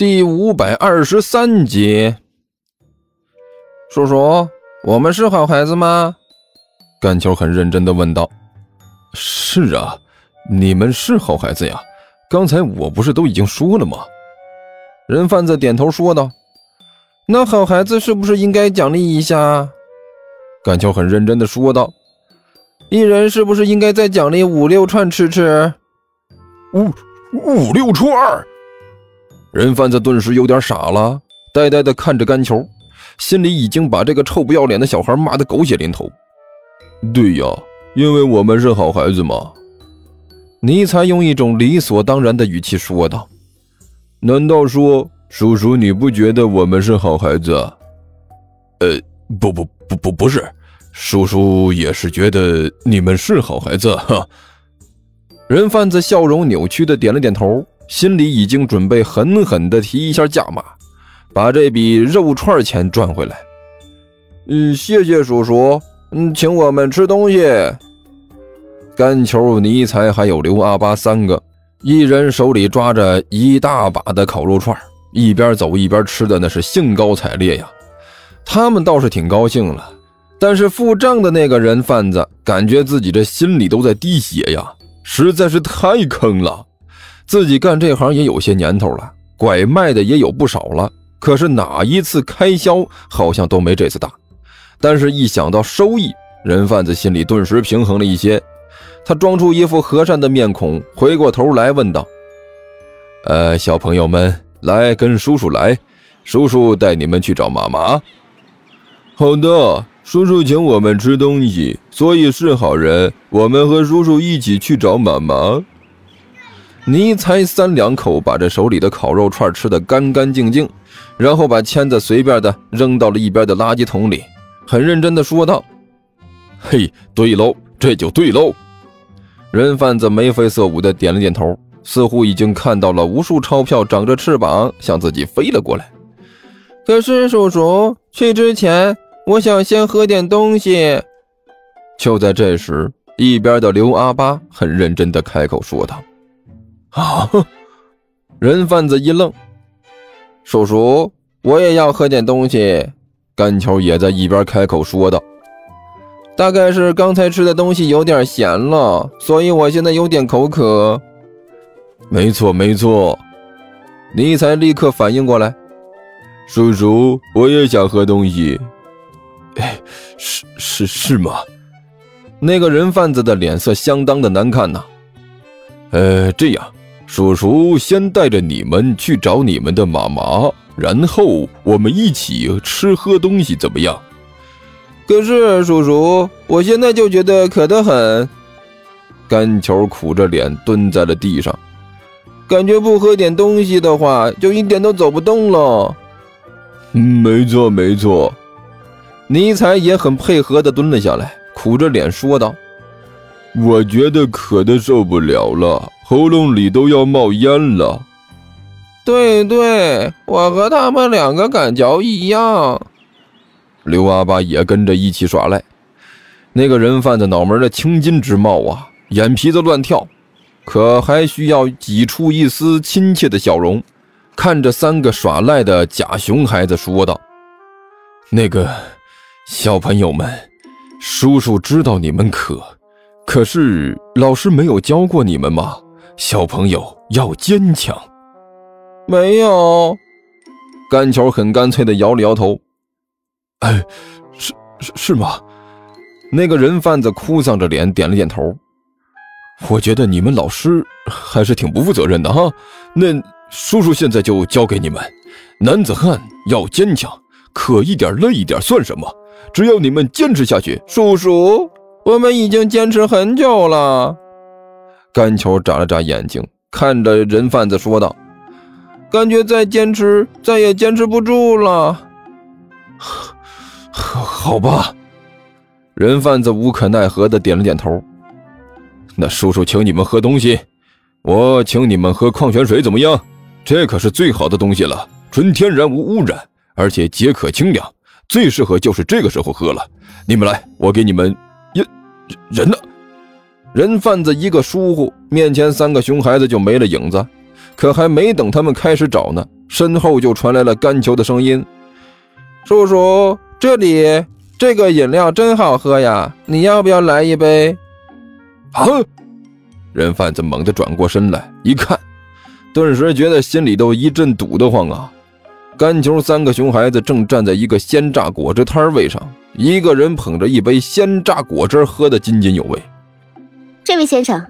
第五百二十三集。叔叔，我们是好孩子吗？甘球很认真的问道。是啊，你们是好孩子呀。刚才我不是都已经说了吗？人贩子点头说道。那好孩子是不是应该奖励一下？甘球很认真的说道。一人是不是应该再奖励五六串吃吃？五五六串？人贩子顿时有点傻了，呆呆的看着甘球。心里已经把这个臭不要脸的小孩骂得狗血淋头。对呀，因为我们是好孩子嘛。尼采用一种理所当然的语气说道：“难道说，叔叔你不觉得我们是好孩子？”呃，不不不不不是，叔叔也是觉得你们是好孩子。哈。人贩子笑容扭曲的点了点头，心里已经准备狠狠的提一下价码。把这笔肉串钱赚回来。嗯，谢谢叔叔。嗯，请我们吃东西。甘球、尼才还有刘阿八三个，一人手里抓着一大把的烤肉串，一边走一边吃的那是兴高采烈呀。他们倒是挺高兴了，但是付账的那个人贩子感觉自己这心里都在滴血呀，实在是太坑了。自己干这行也有些年头了，拐卖的也有不少了。可是哪一次开销好像都没这次大，但是一想到收益，人贩子心里顿时平衡了一些。他装出一副和善的面孔，回过头来问道：“呃，小朋友们，来跟叔叔来，叔叔带你们去找妈妈。”好的，叔叔请我们吃东西，所以是好人。我们和叔叔一起去找妈妈。尼才三两口把这手里的烤肉串吃得干干净净。然后把签子随便的扔到了一边的垃圾桶里，很认真的说道：“嘿，对喽，这就对喽。”人贩子眉飞色舞的点了点头，似乎已经看到了无数钞票长着翅膀向自己飞了过来。可是叔叔，去之前我想先喝点东西。就在这时，一边的刘阿八很认真的开口说道：“啊！”人贩子一愣。叔叔，我也要喝点东西。甘球也在一边开口说道：“大概是刚才吃的东西有点咸了，所以我现在有点口渴。”没错，没错。尼才立刻反应过来：“叔叔，我也想喝东西。”哎，是是是吗？那个人贩子的脸色相当的难看呐。呃，这样。叔叔先带着你们去找你们的妈妈，然后我们一起吃喝东西，怎么样？可是叔叔，我现在就觉得渴得很。甘球苦着脸蹲在了地上，感觉不喝点东西的话，就一点都走不动了。嗯，没错没错。尼采也很配合的蹲了下来，苦着脸说道：“我觉得渴的受不了了。”喉咙里都要冒烟了。对对，我和他们两个感觉一样。刘阿八也跟着一起耍赖。那个人贩子脑门的青筋直冒啊，眼皮子乱跳，可还需要挤出一丝亲切的笑容，看着三个耍赖的假熊孩子说道：“那个小朋友们，叔叔知道你们渴，可是老师没有教过你们吗？”小朋友要坚强。没有，甘球很干脆的摇了摇头。哎，是是是吗？那个人贩子哭丧着脸点了点头。我觉得你们老师还是挺不负责任的哈。那叔叔现在就教给你们：男子汉要坚强，渴一点累一点算什么？只要你们坚持下去，叔叔，我们已经坚持很久了。甘球眨了眨眼睛，看着人贩子说道：“感觉再坚持，再也坚持不住了。”好吧，人贩子无可奈何的点了点头。那叔叔请你们喝东西，我请你们喝矿泉水，怎么样？这可是最好的东西了，纯天然无污染，而且解渴清凉，最适合就是这个时候喝了。你们来，我给你们。人人呢？人贩子一个疏忽，面前三个熊孩子就没了影子。可还没等他们开始找呢，身后就传来了甘球的声音：“叔叔，这里这个饮料真好喝呀，你要不要来一杯？”啊！人贩子猛地转过身来一看，顿时觉得心里都一阵堵得慌啊！甘球三个熊孩子正站在一个鲜榨果汁摊位上，一个人捧着一杯鲜榨果汁喝得津津有味。这位先生，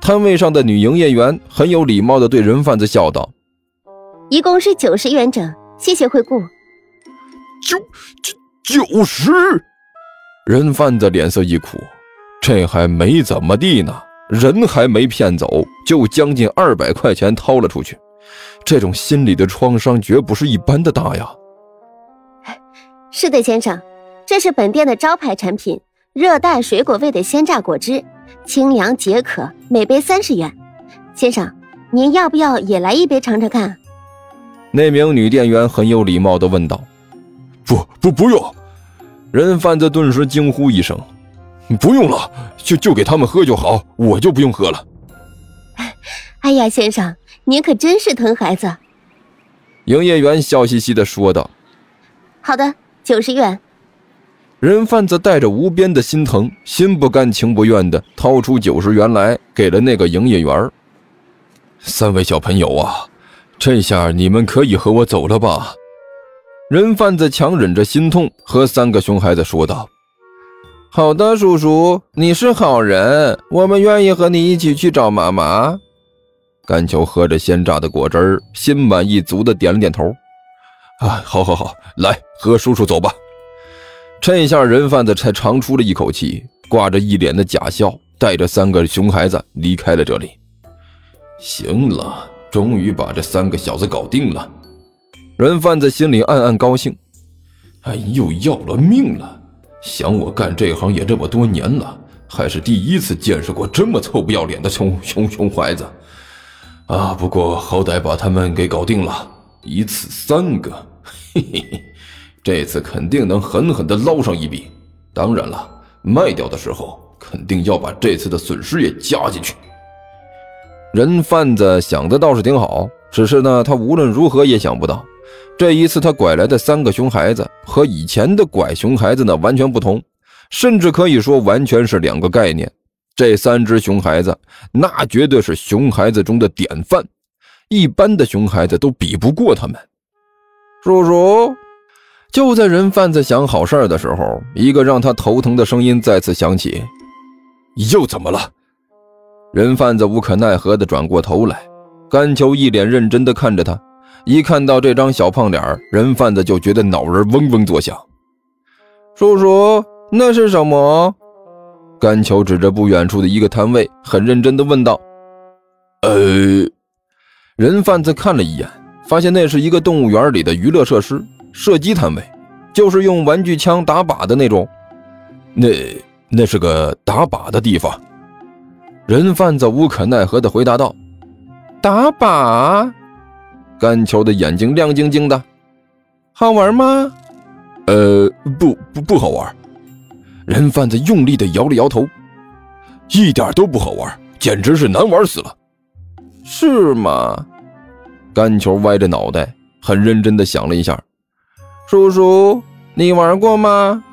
摊位上的女营业员很有礼貌的对人贩子笑道：“一共是九十元整，谢谢惠顾。”九九九十！人贩子脸色一苦。这还没怎么地呢，人还没骗走，就将近二百块钱掏了出去，这种心理的创伤绝不是一般的大呀。是的，先生，这是本店的招牌产品——热带水果味的鲜榨果汁，清凉解渴，每杯三十元。先生，您要不要也来一杯尝尝看？那名女店员很有礼貌的问道。不不不用！人贩子顿时惊呼一声。不用了，就就给他们喝就好，我就不用喝了。哎呀，先生，您可真是疼孩子。营业员笑嘻嘻的说道：“好的，九十元。”人贩子带着无边的心疼，心不甘情不愿的掏出九十元来，给了那个营业员。三位小朋友啊，这下你们可以和我走了吧？人贩子强忍着心痛，和三个熊孩子说道。好的，叔叔，你是好人，我们愿意和你一起去找妈妈。甘球喝着鲜榨的果汁，心满意足的点了点头。啊，好，好，好，来和叔叔走吧。这下人贩子才长出了一口气，挂着一脸的假笑，带着三个熊孩子离开了这里。行了，终于把这三个小子搞定了。人贩子心里暗暗高兴。哎呦，要了命了！想我干这行也这么多年了，还是第一次见识过这么臭不要脸的熊熊熊孩子，啊！不过好歹把他们给搞定了，一次三个，嘿嘿嘿，这次肯定能狠狠的捞上一笔。当然了，卖掉的时候肯定要把这次的损失也加进去。人贩子想的倒是挺好，只是呢，他无论如何也想不到。这一次，他拐来的三个熊孩子和以前的拐熊孩子呢完全不同，甚至可以说完全是两个概念。这三只熊孩子，那绝对是熊孩子中的典范，一般的熊孩子都比不过他们。叔叔，就在人贩子想好事儿的时候，一个让他头疼的声音再次响起：“又怎么了？”人贩子无可奈何地转过头来，甘球一脸认真地看着他。一看到这张小胖脸人贩子就觉得脑仁嗡嗡作响。叔叔，那是什么？甘球指着不远处的一个摊位，很认真地问道。呃，人贩子看了一眼，发现那是一个动物园里的娱乐设施射击摊位，就是用玩具枪打靶的那种。那那是个打靶的地方。人贩子无可奈何地回答道：“打靶。”甘球的眼睛亮晶晶的，好玩吗？呃，不不不好玩。人贩子用力的摇了摇头，一点都不好玩，简直是难玩死了。是吗？甘球歪着脑袋，很认真的想了一下。叔叔，你玩过吗？